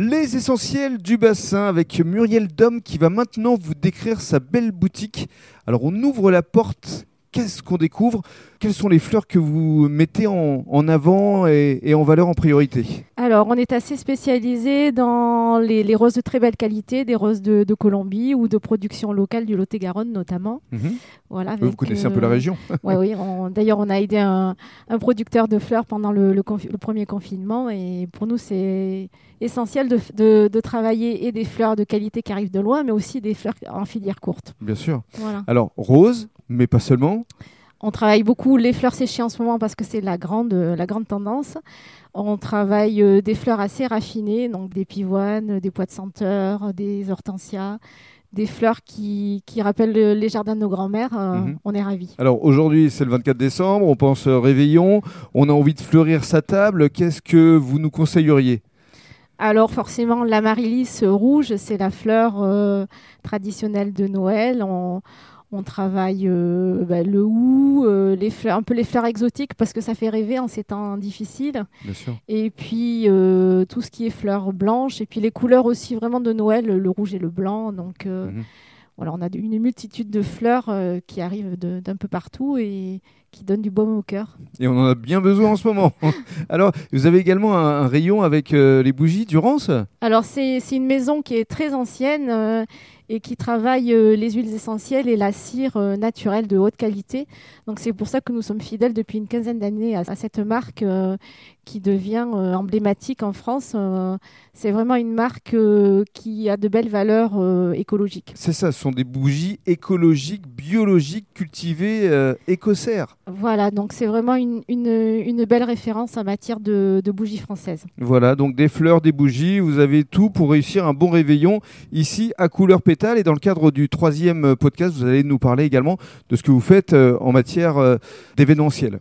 Les essentiels du bassin avec Muriel Dom qui va maintenant vous décrire sa belle boutique. Alors on ouvre la porte qu'est-ce qu'on découvre? Quelles sont les fleurs que vous mettez en, avant et, en valeur en priorité? Alors, on est assez spécialisé dans les, roses de très belle qualité, des roses de, Colombie ou de production locale du Lot-et-Garonne notamment. Mhm. Voilà, vous connaissez un peu la euh, région Oui, oui. D'ailleurs, on a aidé un, producteur de fleurs pendant le, premier confinement et pour nous, c'est essentiel de, travailler et des fleurs de qualité qui arrivent de loin, mais aussi des fleurs en filière courte. Bien sûr. Alors, rose, mais pas seulement. On travaille beaucoup les fleurs séchées en ce moment parce que c'est la grande, la grande tendance. On travaille euh, des fleurs assez raffinées, donc des pivoines, des pois de senteur, des hortensias, des fleurs qui, qui rappellent les jardins de nos grands-mères. Euh, mhm. On est ravis. Alors aujourd'hui, c'est le 24 décembre, on pense réveillon, on a envie de fleurir sa table. Qu'est-ce que vous nous conseilleriez? Alors forcément, l'amaryllis rouge, c'est la fleur euh, traditionnelle de Noël. On, on travaille euh, bah, le hou, euh, les fleurs, un peu les fleurs exotiques parce que ça fait rêver en ces temps difficiles. Et puis euh, tout ce qui est fleurs blanches et puis les couleurs aussi vraiment de Noël, le rouge et le blanc. Donc mhm. voilà, on a une multitude de fleurs qui arrivent d'un peu partout et qui donnent du baume au cœur. Et on en a bien besoin en ce moment. Alors, vous avez également un, rayon avec les bougies Durance Alors, c'est une maison qui est très ancienne et qui travaille euh, les huiles essentielles et la cire euh, naturelle de haute qualité. Donc c'est pour ça que nous sommes fidèles depuis une quinzaine d'années à, cette marque euh, qui devient emblématique en France. c'est vraiment une marque qui a de belles valeurs écologiques. C'est ça, ce sont des bougies écologiques, biologiques, cultivées écossaires. Voilà, donc c'est vraiment une, une, belle référence en matière de, de bougies françaises. Voilà, donc des fleurs, des bougies, vous avez tout pour réussir un bon réveillon ici à couleur Et dans le cadre du troisième podcast, vous allez nous parler également de ce que vous faites euh, en matière euh, d'événementiel.